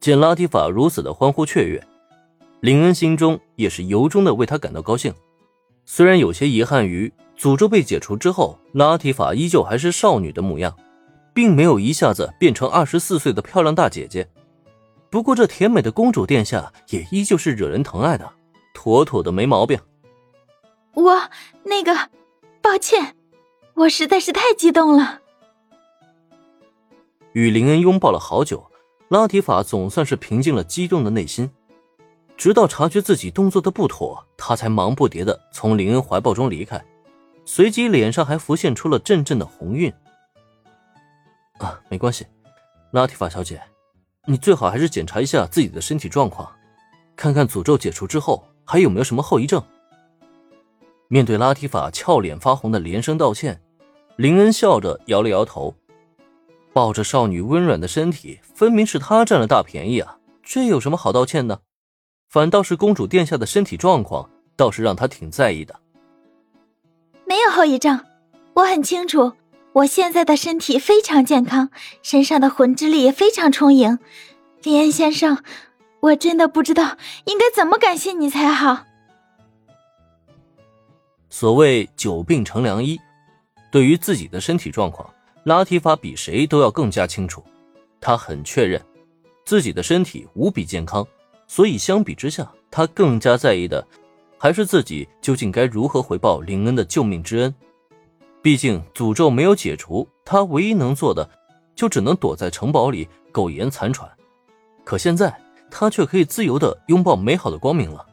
见拉提法如此的欢呼雀跃，林恩心中也是由衷的为他感到高兴。虽然有些遗憾于诅咒被解除之后，拉提法依旧还是少女的模样，并没有一下子变成二十四岁的漂亮大姐姐。不过这甜美的公主殿下也依旧是惹人疼爱的，妥妥的没毛病。我那个，抱歉，我实在是太激动了。与林恩拥抱了好久，拉提法总算是平静了激动的内心。直到察觉自己动作的不妥，他才忙不迭的从林恩怀抱中离开，随即脸上还浮现出了阵阵的红晕。啊，没关系，拉提法小姐，你最好还是检查一下自己的身体状况，看看诅咒解除之后还有没有什么后遗症。面对拉提法俏脸发红的连声道歉，林恩笑着摇了摇头，抱着少女温软的身体，分明是他占了大便宜啊，这有什么好道歉的？反倒是公主殿下的身体状况，倒是让他挺在意的。没有后遗症，我很清楚，我现在的身体非常健康，身上的魂之力也非常充盈。林恩先生，我真的不知道应该怎么感谢你才好。所谓久病成良医，对于自己的身体状况，拉提法比谁都要更加清楚。他很确认自己的身体无比健康。所以相比之下，他更加在意的还是自己究竟该如何回报林恩的救命之恩。毕竟诅咒没有解除，他唯一能做的就只能躲在城堡里苟延残喘。可现在他却可以自由的拥抱美好的光明了。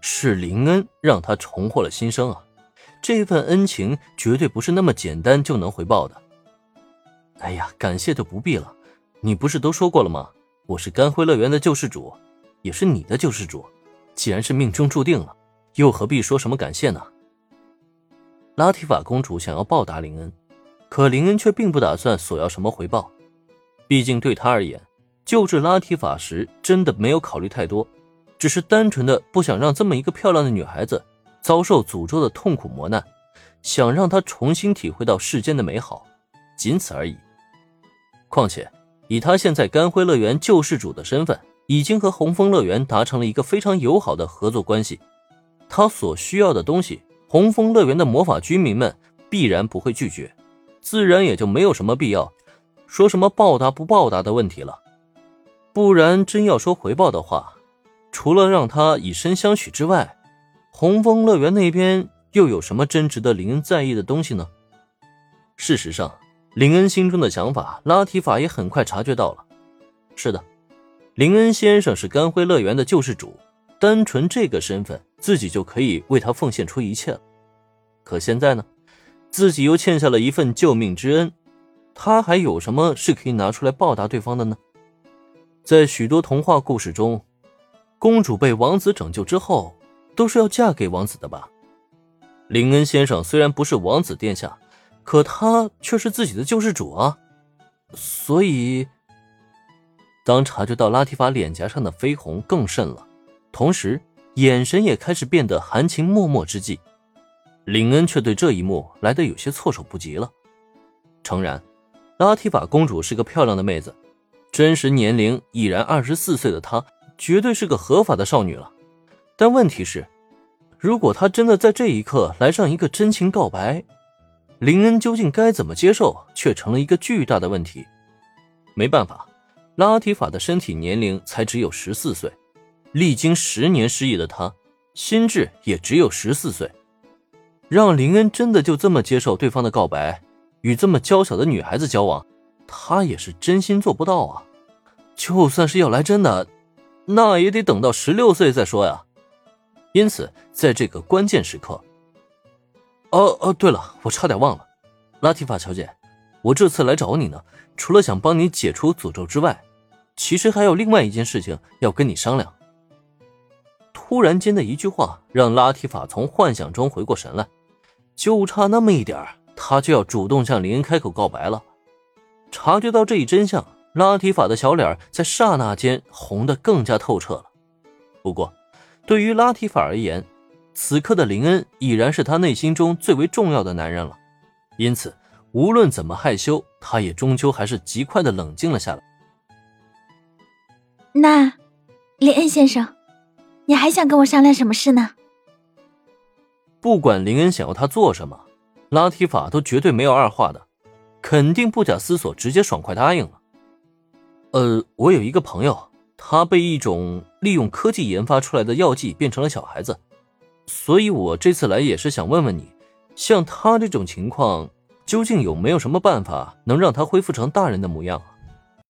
是林恩让他重获了新生啊！这份恩情绝对不是那么简单就能回报的。哎呀，感谢就不必了。你不是都说过了吗？我是甘辉乐园的救世主。也是你的救世主，既然是命中注定了，又何必说什么感谢呢？拉提法公主想要报答林恩，可林恩却并不打算索要什么回报，毕竟对他而言，救治拉提法时真的没有考虑太多，只是单纯的不想让这么一个漂亮的女孩子遭受诅咒的痛苦磨难，想让她重新体会到世间的美好，仅此而已。况且，以他现在甘辉乐园救世主的身份。已经和红枫乐园达成了一个非常友好的合作关系，他所需要的东西，红枫乐园的魔法居民们必然不会拒绝，自然也就没有什么必要说什么报答不报答的问题了。不然，真要说回报的话，除了让他以身相许之外，红枫乐园那边又有什么真值得林恩在意的东西呢？事实上，林恩心中的想法，拉提法也很快察觉到了。是的。林恩先生是甘辉乐园的救世主，单纯这个身份，自己就可以为他奉献出一切了。可现在呢，自己又欠下了一份救命之恩，他还有什么是可以拿出来报答对方的呢？在许多童话故事中，公主被王子拯救之后，都是要嫁给王子的吧？林恩先生虽然不是王子殿下，可他却是自己的救世主啊，所以。当察觉到拉提法脸颊上的绯红更甚了，同时眼神也开始变得含情脉脉之际，林恩却对这一幕来得有些措手不及了。诚然，拉提法公主是个漂亮的妹子，真实年龄已然二十四岁的她，绝对是个合法的少女了。但问题是，如果她真的在这一刻来上一个真情告白，林恩究竟该怎么接受，却成了一个巨大的问题。没办法。拉提法的身体年龄才只有十四岁，历经十年失忆的他，心智也只有十四岁。让林恩真的就这么接受对方的告白，与这么娇小的女孩子交往，他也是真心做不到啊！就算是要来真的，那也得等到十六岁再说呀。因此，在这个关键时刻，哦哦，对了，我差点忘了，拉提法小姐，我这次来找你呢。除了想帮你解除诅咒之外，其实还有另外一件事情要跟你商量。突然间的一句话让拉提法从幻想中回过神来，就差那么一点他就要主动向林恩开口告白了。察觉到这一真相，拉提法的小脸在刹那间红得更加透彻了。不过，对于拉提法而言，此刻的林恩已然是他内心中最为重要的男人了，因此。无论怎么害羞，他也终究还是极快的冷静了下来。那，林恩先生，你还想跟我商量什么事呢？不管林恩想要他做什么，拉提法都绝对没有二话的，肯定不假思索，直接爽快答应了。呃，我有一个朋友，他被一种利用科技研发出来的药剂变成了小孩子，所以我这次来也是想问问你，像他这种情况，究竟有没有什么办法能让他恢复成大人的模样？